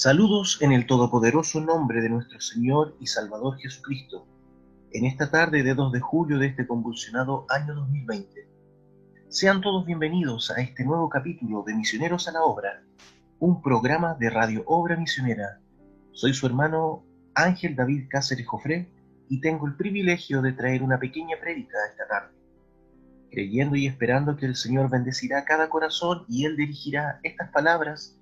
Saludos en el todopoderoso nombre de nuestro Señor y Salvador Jesucristo, en esta tarde de 2 de julio de este convulsionado año 2020. Sean todos bienvenidos a este nuevo capítulo de Misioneros a la Obra, un programa de Radio Obra Misionera. Soy su hermano Ángel David Cáceres Jofré y tengo el privilegio de traer una pequeña prédica esta tarde, creyendo y esperando que el Señor bendecirá cada corazón y Él dirigirá estas palabras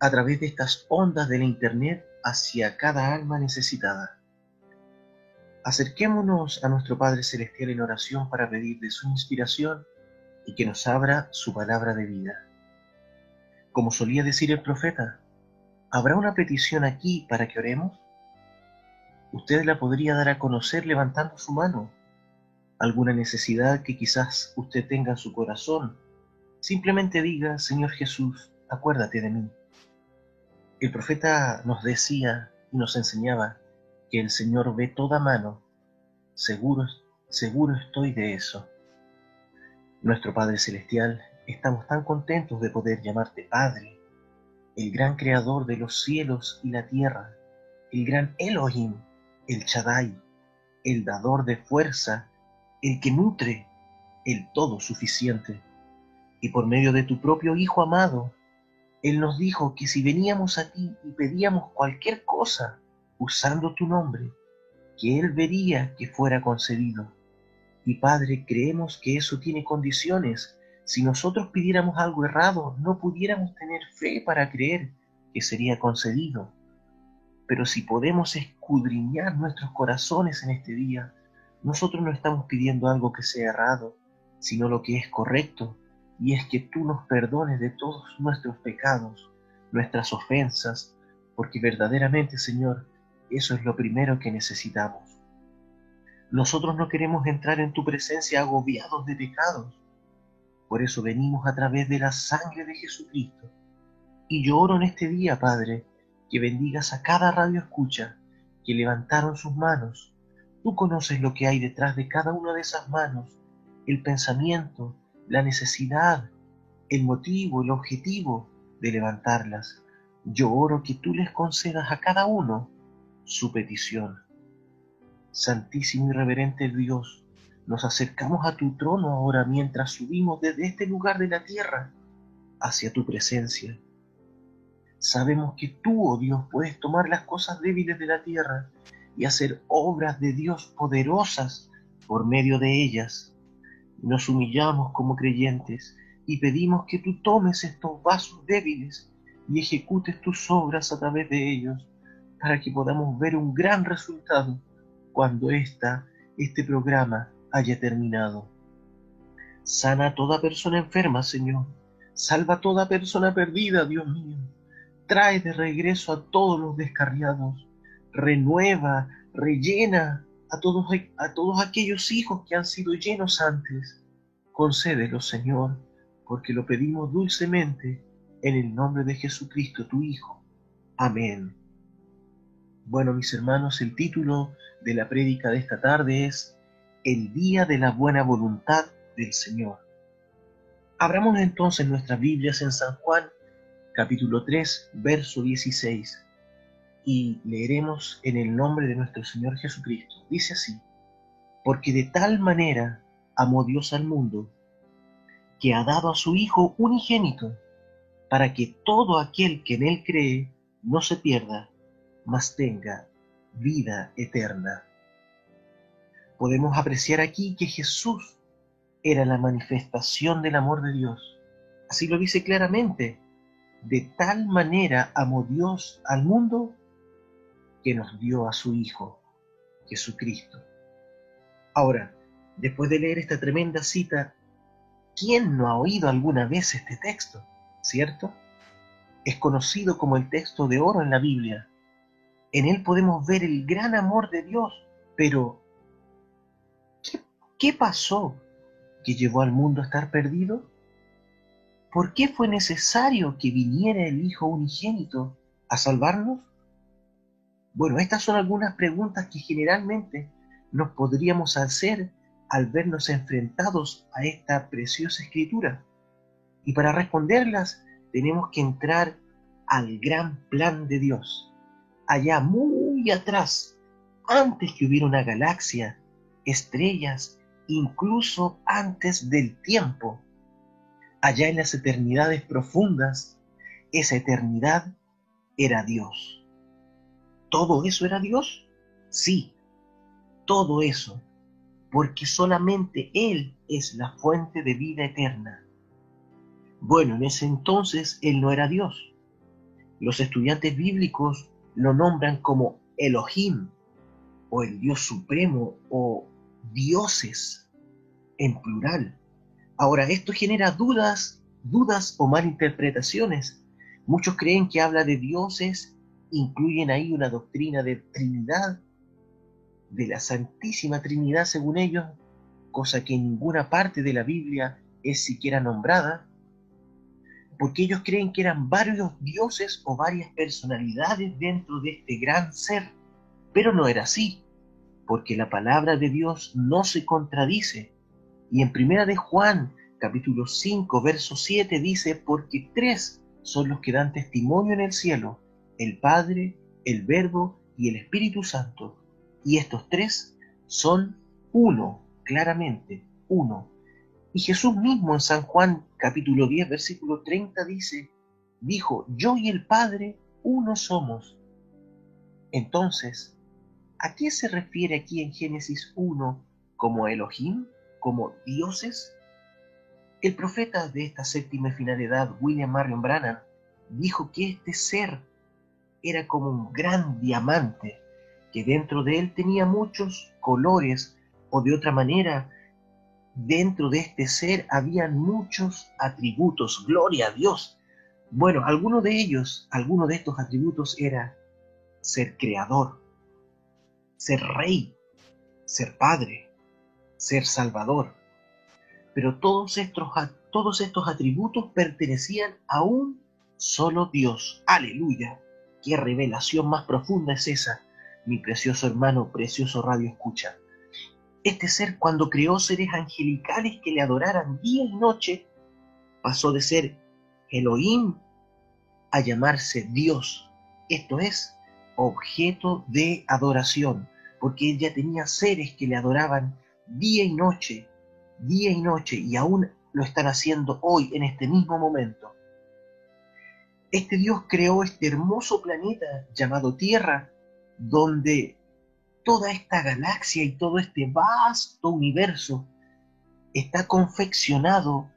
a través de estas ondas de la Internet hacia cada alma necesitada. Acerquémonos a nuestro Padre Celestial en oración para pedir de su inspiración y que nos abra su palabra de vida. Como solía decir el profeta, ¿habrá una petición aquí para que oremos? Usted la podría dar a conocer levantando su mano. Alguna necesidad que quizás usted tenga en su corazón. Simplemente diga, Señor Jesús, acuérdate de mí. El profeta nos decía y nos enseñaba que el Señor ve toda mano. Seguro, seguro estoy de eso. Nuestro Padre Celestial, estamos tan contentos de poder llamarte Padre, el gran creador de los cielos y la tierra, el gran Elohim, el Shaddai, el dador de fuerza, el que nutre, el todo suficiente. Y por medio de tu propio Hijo amado, él nos dijo que si veníamos a ti y pedíamos cualquier cosa usando tu nombre, que Él vería que fuera concedido. Y Padre, creemos que eso tiene condiciones. Si nosotros pidiéramos algo errado, no pudiéramos tener fe para creer que sería concedido. Pero si podemos escudriñar nuestros corazones en este día, nosotros no estamos pidiendo algo que sea errado, sino lo que es correcto, y es que tú nos perdones de todos nuestros pecados, nuestras ofensas, porque verdaderamente, Señor, eso es lo primero que necesitamos. Nosotros no queremos entrar en tu presencia agobiados de pecados. Por eso venimos a través de la sangre de Jesucristo. Y yo oro en este día, Padre, que bendigas a cada radio escucha que levantaron sus manos. Tú conoces lo que hay detrás de cada una de esas manos, el pensamiento, la necesidad, el motivo, el objetivo de levantarlas. Yo oro que tú les concedas a cada uno su petición. Santísimo y reverente Dios, nos acercamos a tu trono ahora mientras subimos desde este lugar de la tierra hacia tu presencia. Sabemos que tú, oh Dios, puedes tomar las cosas débiles de la tierra y hacer obras de Dios poderosas por medio de ellas. Nos humillamos como creyentes y pedimos que tú tomes estos vasos débiles y ejecutes tus obras a través de ellos para que podamos ver un gran resultado cuando esta, este programa haya terminado. Sana a toda persona enferma, Señor. Salva a toda persona perdida, Dios mío. Trae de regreso a todos los descarriados. Renueva, rellena a todos, a todos aquellos hijos que han sido llenos antes. Concédelo, Señor, porque lo pedimos dulcemente en el nombre de Jesucristo, tu Hijo. Amén. Bueno, mis hermanos, el título de la prédica de esta tarde es El día de la buena voluntad del Señor. Abramos entonces nuestras Biblias en San Juan, capítulo 3, verso 16 y leeremos en el nombre de nuestro Señor Jesucristo. Dice así, porque de tal manera amó Dios al mundo, que ha dado a su Hijo unigénito, para que todo aquel que en Él cree no se pierda, mas tenga vida eterna. Podemos apreciar aquí que Jesús era la manifestación del amor de Dios. Así lo dice claramente. De tal manera amó Dios al mundo que nos dio a su Hijo, Jesucristo. Ahora, después de leer esta tremenda cita, ¿quién no ha oído alguna vez este texto? ¿Cierto? Es conocido como el texto de oro en la Biblia. En él podemos ver el gran amor de Dios, pero ¿qué, qué pasó que llevó al mundo a estar perdido? ¿Por qué fue necesario que viniera el Hijo unigénito a salvarnos? Bueno, estas son algunas preguntas que generalmente nos podríamos hacer al vernos enfrentados a esta preciosa escritura. Y para responderlas tenemos que entrar al gran plan de Dios. Allá muy atrás, antes que hubiera una galaxia, estrellas, incluso antes del tiempo, allá en las eternidades profundas, esa eternidad era Dios. ¿Todo eso era Dios? Sí, todo eso, porque solamente Él es la fuente de vida eterna. Bueno, en ese entonces Él no era Dios. Los estudiantes bíblicos lo nombran como Elohim, o el Dios Supremo, o dioses en plural. Ahora, esto genera dudas, dudas o malinterpretaciones. Muchos creen que habla de dioses, incluyen ahí una doctrina de Trinidad, de la Santísima Trinidad según ellos, cosa que en ninguna parte de la Biblia es siquiera nombrada, porque ellos creen que eran varios dioses o varias personalidades dentro de este gran ser, pero no era así, porque la palabra de Dios no se contradice. Y en primera de Juan, capítulo 5, verso 7 dice, porque tres son los que dan testimonio en el cielo, el Padre, el Verbo y el Espíritu Santo y estos tres son uno, claramente, uno. Y Jesús mismo en San Juan capítulo 10, versículo 30 dice, dijo, yo y el Padre uno somos. Entonces, ¿a qué se refiere aquí en Génesis 1 como Elohim, como dioses? El profeta de esta séptima finalidad, William Marion Brannan, dijo que este ser era como un gran diamante que dentro de él tenía muchos colores o de otra manera, dentro de este ser habían muchos atributos, gloria a Dios. Bueno, alguno de ellos, alguno de estos atributos era ser creador, ser rey, ser padre, ser salvador. Pero todos estos, todos estos atributos pertenecían a un solo Dios. Aleluya. Qué revelación más profunda es esa mi precioso hermano, precioso radio escucha. Este ser cuando creó seres angelicales que le adoraran día y noche, pasó de ser Elohim a llamarse Dios. Esto es objeto de adoración, porque él ya tenía seres que le adoraban día y noche, día y noche, y aún lo están haciendo hoy, en este mismo momento. Este Dios creó este hermoso planeta llamado Tierra donde toda esta galaxia y todo este vasto universo está confeccionado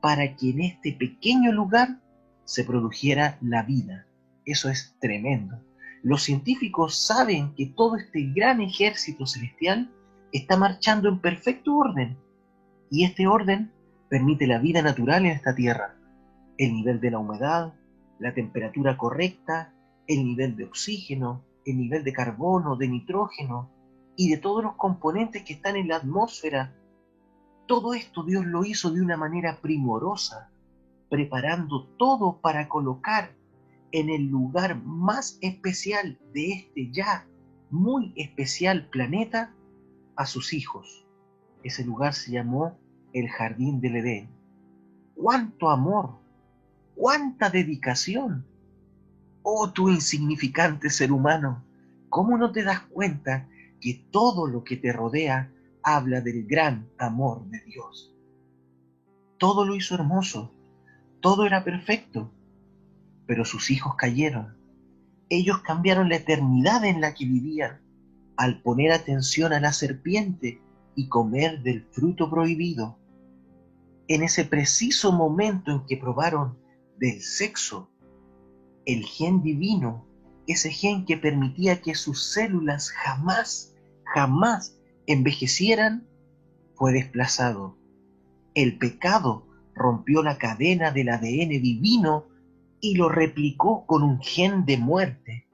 para que en este pequeño lugar se produjera la vida. Eso es tremendo. Los científicos saben que todo este gran ejército celestial está marchando en perfecto orden y este orden permite la vida natural en esta Tierra. El nivel de la humedad, la temperatura correcta, el nivel de oxígeno, el nivel de carbono, de nitrógeno y de todos los componentes que están en la atmósfera. Todo esto Dios lo hizo de una manera primorosa, preparando todo para colocar en el lugar más especial de este ya muy especial planeta a sus hijos. Ese lugar se llamó el Jardín del Edén. ¡Cuánto amor! ¡Cuánta dedicación! Oh tú insignificante ser humano, ¿cómo no te das cuenta que todo lo que te rodea habla del gran amor de Dios? Todo lo hizo hermoso, todo era perfecto, pero sus hijos cayeron. Ellos cambiaron la eternidad en la que vivían al poner atención a la serpiente y comer del fruto prohibido. En ese preciso momento en que probaron del sexo el gen divino, ese gen que permitía que sus células jamás, jamás envejecieran, fue desplazado. El pecado rompió la cadena del ADN divino y lo replicó con un gen de muerte.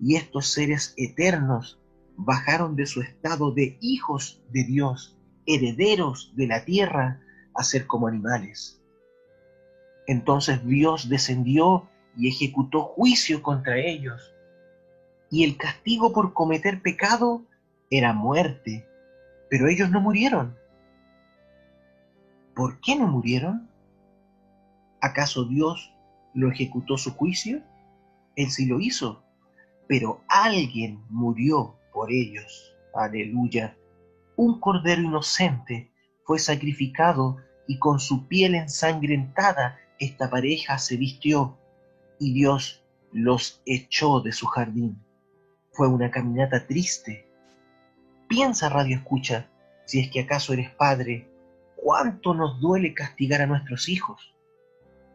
Y estos seres eternos bajaron de su estado de hijos de Dios, herederos de la tierra, a ser como animales. Entonces Dios descendió y ejecutó juicio contra ellos. Y el castigo por cometer pecado era muerte, pero ellos no murieron. ¿Por qué no murieron? ¿Acaso Dios lo ejecutó su juicio? Él sí lo hizo, pero alguien murió por ellos. Aleluya. Un cordero inocente fue sacrificado y con su piel ensangrentada esta pareja se vistió y Dios los echó de su jardín. Fue una caminata triste. Piensa, Radio Escucha, si es que acaso eres padre, cuánto nos duele castigar a nuestros hijos.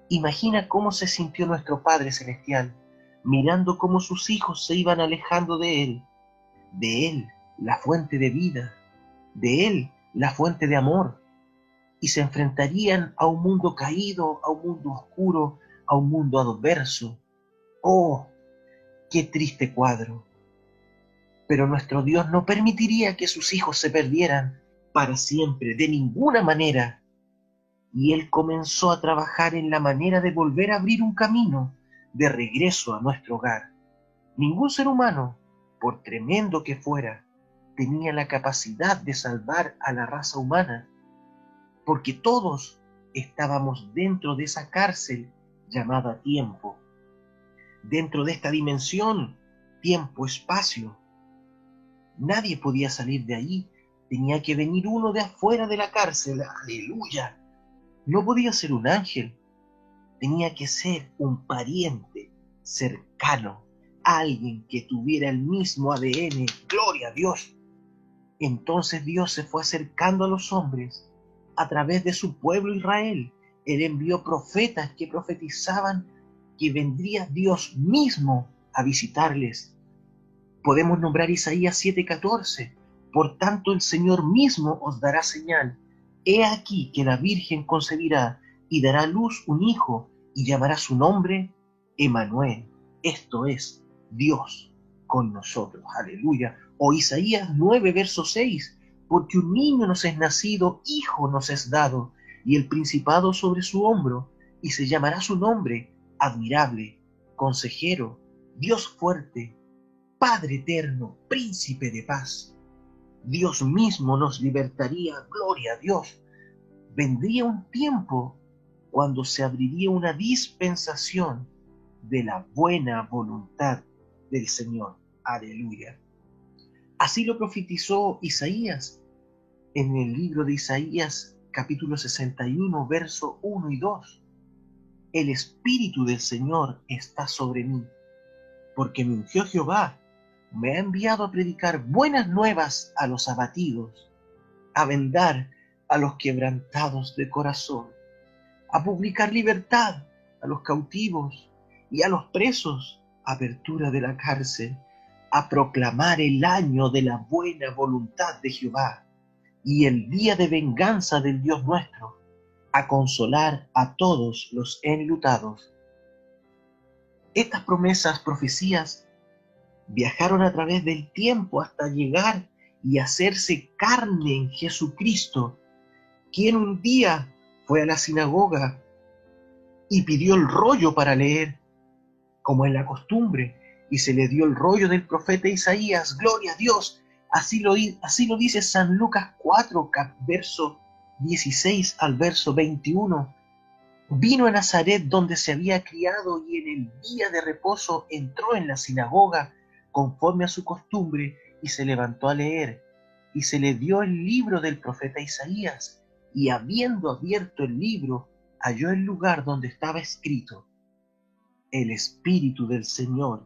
Imagina cómo se sintió nuestro Padre Celestial mirando cómo sus hijos se iban alejando de Él, de Él, la fuente de vida, de Él, la fuente de amor, y se enfrentarían a un mundo caído, a un mundo oscuro, a un mundo adverso. ¡Oh! ¡Qué triste cuadro! Pero nuestro Dios no permitiría que sus hijos se perdieran para siempre, de ninguna manera. Y Él comenzó a trabajar en la manera de volver a abrir un camino de regreso a nuestro hogar. Ningún ser humano, por tremendo que fuera, tenía la capacidad de salvar a la raza humana porque todos estábamos dentro de esa cárcel llamada tiempo, dentro de esta dimensión, tiempo-espacio. Nadie podía salir de ahí, tenía que venir uno de afuera de la cárcel, aleluya. No podía ser un ángel, tenía que ser un pariente cercano, alguien que tuviera el mismo ADN, gloria a Dios. Entonces Dios se fue acercando a los hombres a través de su pueblo Israel. Él envió profetas que profetizaban que vendría Dios mismo a visitarles. Podemos nombrar Isaías 7:14. Por tanto el Señor mismo os dará señal. He aquí que la Virgen concebirá y dará luz un hijo y llamará su nombre Emanuel. Esto es Dios con nosotros. Aleluya. O Isaías 9, verso 6 porque un niño nos es nacido, hijo nos es dado, y el principado sobre su hombro, y se llamará su nombre, admirable, consejero, Dios fuerte, Padre eterno, príncipe de paz. Dios mismo nos libertaría, gloria a Dios. Vendría un tiempo cuando se abriría una dispensación de la buena voluntad del Señor. Aleluya. Así lo profetizó Isaías en el libro de Isaías capítulo 61, verso 1 y 2. El Espíritu del Señor está sobre mí, porque me ungió Jehová, me ha enviado a predicar buenas nuevas a los abatidos, a vendar a los quebrantados de corazón, a publicar libertad a los cautivos y a los presos, apertura de la cárcel a proclamar el año de la buena voluntad de Jehová y el día de venganza del Dios nuestro, a consolar a todos los enlutados. Estas promesas, profecías, viajaron a través del tiempo hasta llegar y hacerse carne en Jesucristo, quien un día fue a la sinagoga y pidió el rollo para leer, como en la costumbre, y se le dio el rollo del profeta Isaías, gloria a Dios. Así lo, así lo dice San Lucas 4, verso 16 al verso 21. Vino a Nazaret donde se había criado y en el día de reposo entró en la sinagoga conforme a su costumbre y se levantó a leer. Y se le dio el libro del profeta Isaías y habiendo abierto el libro halló el lugar donde estaba escrito, El Espíritu del Señor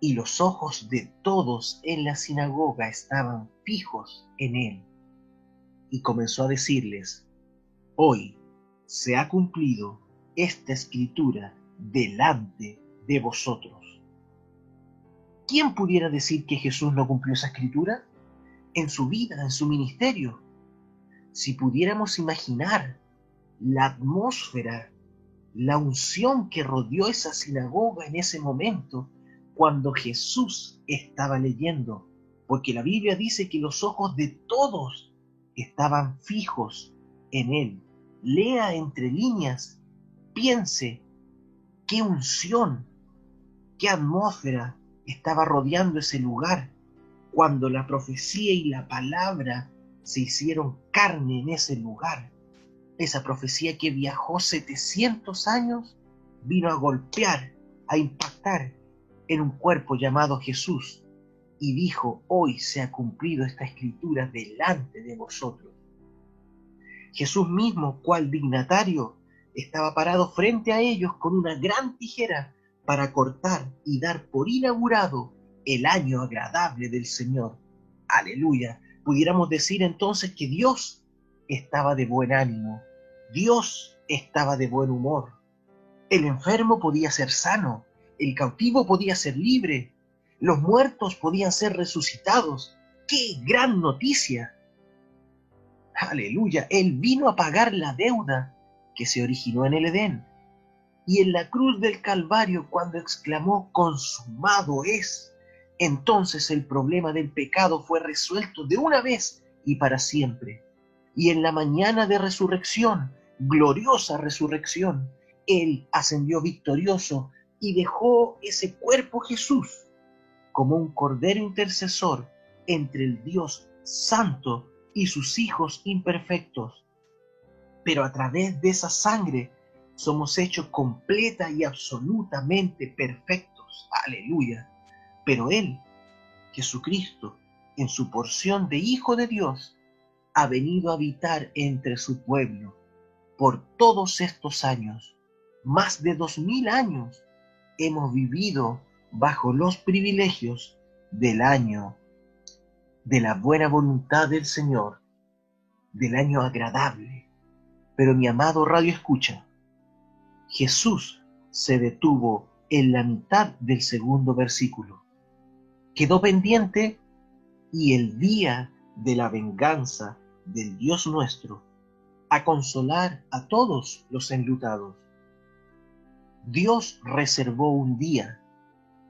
y los ojos de todos en la sinagoga estaban fijos en él. Y comenzó a decirles, hoy se ha cumplido esta escritura delante de vosotros. ¿Quién pudiera decir que Jesús no cumplió esa escritura? En su vida, en su ministerio. Si pudiéramos imaginar la atmósfera, la unción que rodeó esa sinagoga en ese momento, cuando Jesús estaba leyendo porque la Biblia dice que los ojos de todos estaban fijos en él. Lea entre líneas, piense qué unción, qué atmósfera estaba rodeando ese lugar cuando la profecía y la palabra se hicieron carne en ese lugar. Esa profecía que viajó 700 años vino a golpear, a impactar en un cuerpo llamado Jesús y dijo, hoy se ha cumplido esta escritura delante de vosotros. Jesús mismo, cual dignatario, estaba parado frente a ellos con una gran tijera para cortar y dar por inaugurado el año agradable del Señor. Aleluya. Pudiéramos decir entonces que Dios estaba de buen ánimo, Dios estaba de buen humor. El enfermo podía ser sano, el cautivo podía ser libre, los muertos podían ser resucitados. ¡Qué gran noticia! Aleluya, Él vino a pagar la deuda que se originó en el Edén. Y en la cruz del Calvario, cuando exclamó, consumado es, entonces el problema del pecado fue resuelto de una vez y para siempre. Y en la mañana de resurrección, gloriosa resurrección, Él ascendió victorioso y dejó ese cuerpo Jesús como un cordero intercesor entre el Dios santo y sus hijos imperfectos. Pero a través de esa sangre somos hechos completa y absolutamente perfectos. Aleluya. Pero Él, Jesucristo, en su porción de Hijo de Dios, ha venido a habitar entre su pueblo por todos estos años. Más de dos mil años hemos vivido bajo los privilegios del año de la buena voluntad del Señor, del año agradable. Pero mi amado radio escucha, Jesús se detuvo en la mitad del segundo versículo. Quedó pendiente y el día de la venganza del Dios nuestro, a consolar a todos los enlutados. Dios reservó un día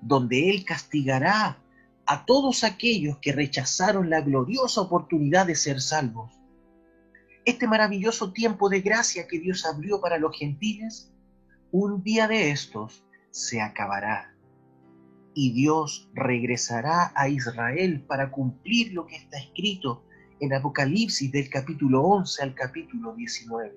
donde Él castigará a todos aquellos que rechazaron la gloriosa oportunidad de ser salvos. Este maravilloso tiempo de gracia que Dios abrió para los gentiles, un día de estos se acabará. Y Dios regresará a Israel para cumplir lo que está escrito en Apocalipsis del capítulo 11 al capítulo 19.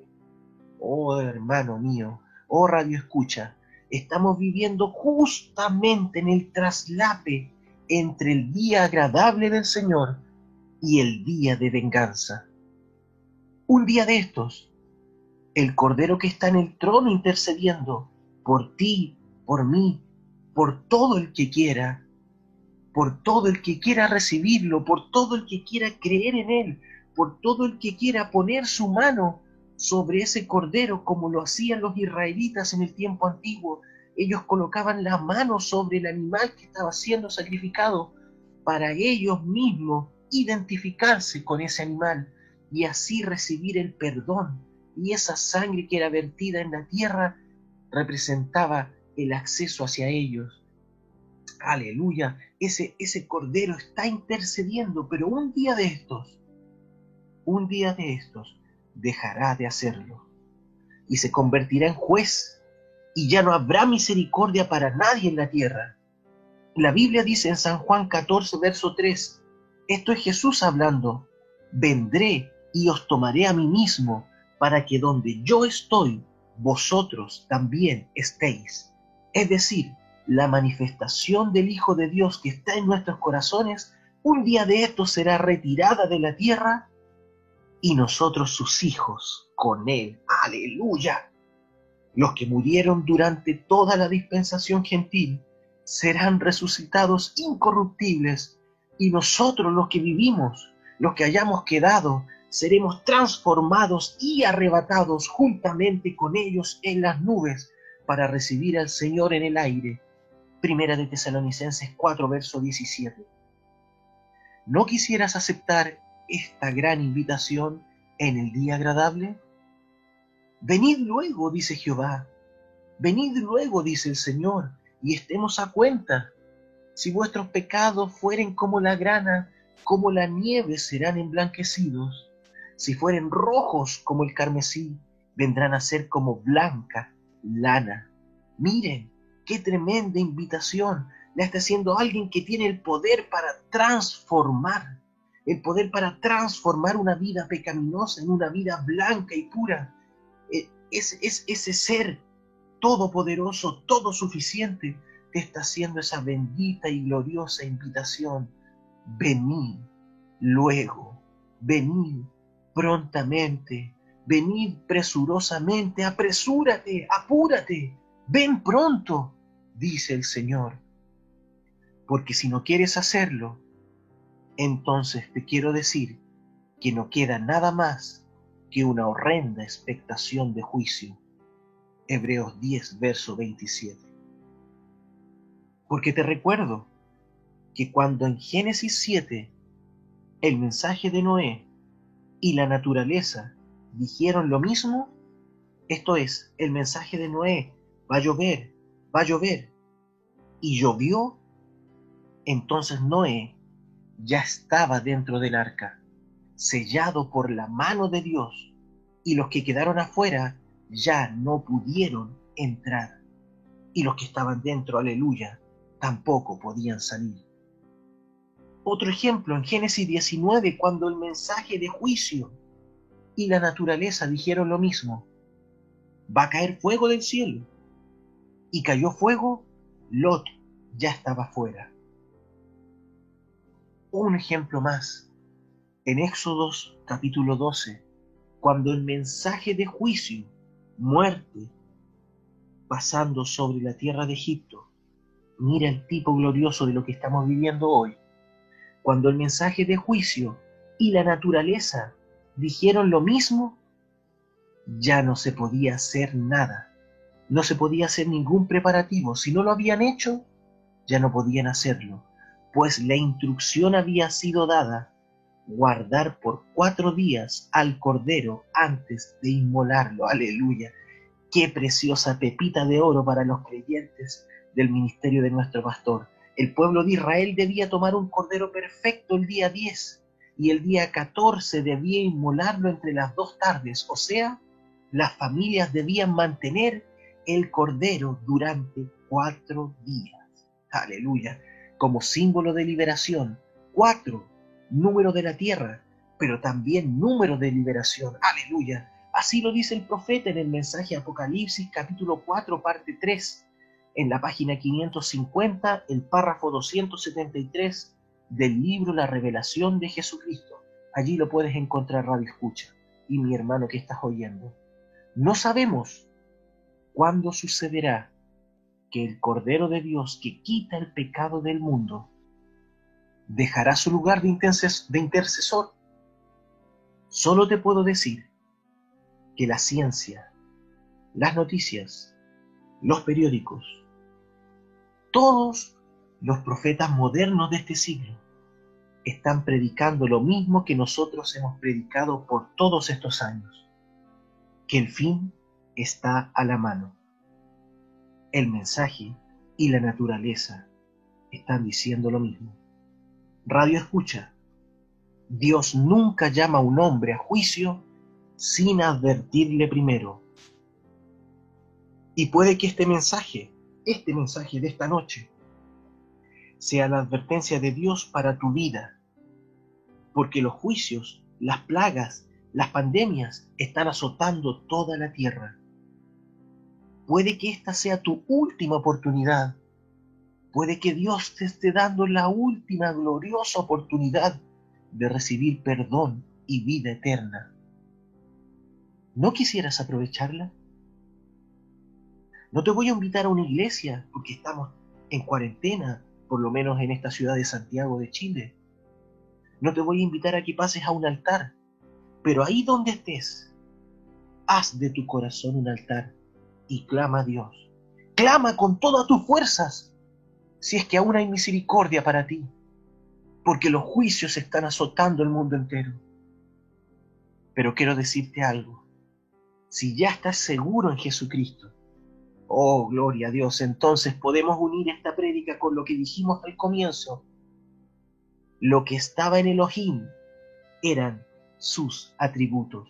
Oh hermano mío, oh radio escucha, estamos viviendo justamente en el traslape entre el día agradable del Señor y el día de venganza. Un día de estos, el Cordero que está en el trono intercediendo por ti, por mí, por todo el que quiera, por todo el que quiera recibirlo, por todo el que quiera creer en Él, por todo el que quiera poner su mano sobre ese cordero como lo hacían los israelitas en el tiempo antiguo. Ellos colocaban la mano sobre el animal que estaba siendo sacrificado para ellos mismos identificarse con ese animal y así recibir el perdón. Y esa sangre que era vertida en la tierra representaba el acceso hacia ellos. Aleluya, ese, ese cordero está intercediendo, pero un día de estos, un día de estos, dejará de hacerlo y se convertirá en juez y ya no habrá misericordia para nadie en la tierra. La Biblia dice en San Juan 14, verso 3, esto es Jesús hablando, vendré y os tomaré a mí mismo para que donde yo estoy, vosotros también estéis. Es decir, la manifestación del Hijo de Dios que está en nuestros corazones, un día de esto será retirada de la tierra y nosotros sus hijos con él. Aleluya. Los que murieron durante toda la dispensación gentil serán resucitados incorruptibles y nosotros los que vivimos, los que hayamos quedado, seremos transformados y arrebatados juntamente con ellos en las nubes para recibir al Señor en el aire. Primera de Tesalonicenses 4, verso 17. ¿No quisieras aceptar esta gran invitación en el día agradable? Venid luego, dice Jehová, venid luego, dice el Señor, y estemos a cuenta. Si vuestros pecados fueren como la grana, como la nieve serán emblanquecidos. Si fueren rojos como el carmesí, vendrán a ser como blanca lana. Miren, qué tremenda invitación le está haciendo alguien que tiene el poder para transformar, el poder para transformar una vida pecaminosa en una vida blanca y pura. E, es, es ese ser todopoderoso, todo suficiente, te está haciendo esa bendita y gloriosa invitación. Venid luego, venid prontamente, venid presurosamente, apresúrate, apúrate, ven pronto, dice el Señor. Porque si no quieres hacerlo, entonces te quiero decir que no queda nada más que una horrenda expectación de juicio. Hebreos 10, verso 27. Porque te recuerdo que cuando en Génesis 7 el mensaje de Noé y la naturaleza dijeron lo mismo, esto es, el mensaje de Noé, va a llover, va a llover, y llovió, entonces Noé ya estaba dentro del arca, sellado por la mano de Dios, y los que quedaron afuera ya no pudieron entrar, y los que estaban dentro, aleluya, tampoco podían salir. Otro ejemplo en Génesis 19, cuando el mensaje de juicio y la naturaleza dijeron lo mismo. Va a caer fuego del cielo. Y cayó fuego, Lot ya estaba fuera. Un ejemplo más. En Éxodos capítulo 12, cuando el mensaje de juicio, muerte, pasando sobre la tierra de Egipto, Mira el tipo glorioso de lo que estamos viviendo hoy. Cuando el mensaje de juicio y la naturaleza dijeron lo mismo, ya no se podía hacer nada. No se podía hacer ningún preparativo. Si no lo habían hecho, ya no podían hacerlo, pues la instrucción había sido dada guardar por cuatro días al cordero antes de inmolarlo. Aleluya. Qué preciosa pepita de oro para los creyentes del ministerio de nuestro pastor. El pueblo de Israel debía tomar un cordero perfecto el día 10 y el día 14 debía inmolarlo entre las dos tardes, o sea, las familias debían mantener el cordero durante cuatro días. Aleluya, como símbolo de liberación. Cuatro, número de la tierra, pero también número de liberación. Aleluya. Así lo dice el profeta en el mensaje Apocalipsis capítulo 4 parte 3 en la página 550, el párrafo 273 del libro La Revelación de Jesucristo. Allí lo puedes encontrar, Radio Escucha. Y mi hermano que estás oyendo. No sabemos cuándo sucederá que el Cordero de Dios que quita el pecado del mundo dejará su lugar de, intercesor. Solo te puedo decir que la ciencia, las noticias, los periódicos, todos los profetas modernos de este siglo están predicando lo mismo que nosotros hemos predicado por todos estos años, que el fin está a la mano. El mensaje y la naturaleza están diciendo lo mismo. Radio escucha, Dios nunca llama a un hombre a juicio sin advertirle primero. Y puede que este mensaje este mensaje de esta noche sea la advertencia de Dios para tu vida, porque los juicios, las plagas, las pandemias están azotando toda la tierra. Puede que esta sea tu última oportunidad. Puede que Dios te esté dando la última gloriosa oportunidad de recibir perdón y vida eterna. ¿No quisieras aprovecharla? No te voy a invitar a una iglesia porque estamos en cuarentena, por lo menos en esta ciudad de Santiago de Chile. No te voy a invitar a que pases a un altar, pero ahí donde estés, haz de tu corazón un altar y clama a Dios. Clama con todas tus fuerzas, si es que aún hay misericordia para ti, porque los juicios están azotando el mundo entero. Pero quiero decirte algo, si ya estás seguro en Jesucristo, Oh, gloria a Dios. Entonces podemos unir esta prédica con lo que dijimos al comienzo. Lo que estaba en Elohim eran sus atributos.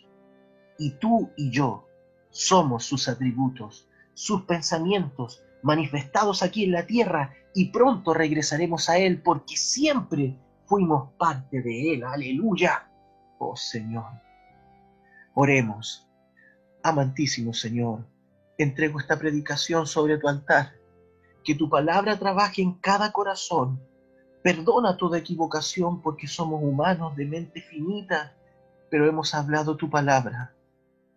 Y tú y yo somos sus atributos, sus pensamientos manifestados aquí en la tierra y pronto regresaremos a Él porque siempre fuimos parte de Él. Aleluya. Oh Señor. Oremos. Amantísimo Señor entrego esta predicación sobre tu altar. Que tu palabra trabaje en cada corazón. Perdona toda equivocación porque somos humanos de mente finita, pero hemos hablado tu palabra.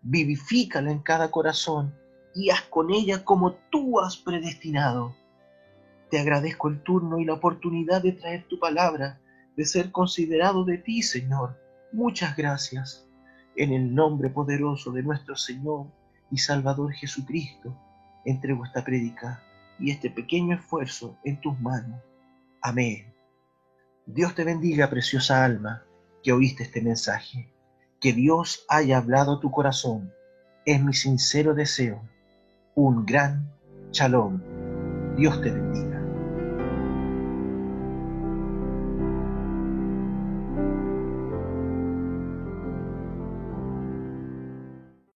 Vivifícala en cada corazón y haz con ella como tú has predestinado. Te agradezco el turno y la oportunidad de traer tu palabra, de ser considerado de ti, Señor. Muchas gracias. En el nombre poderoso de nuestro Señor y Salvador Jesucristo, entrego esta prédica y este pequeño esfuerzo en tus manos. Amén. Dios te bendiga, preciosa alma, que oíste este mensaje. Que Dios haya hablado tu corazón. Es mi sincero deseo. Un gran chalón. Dios te bendiga.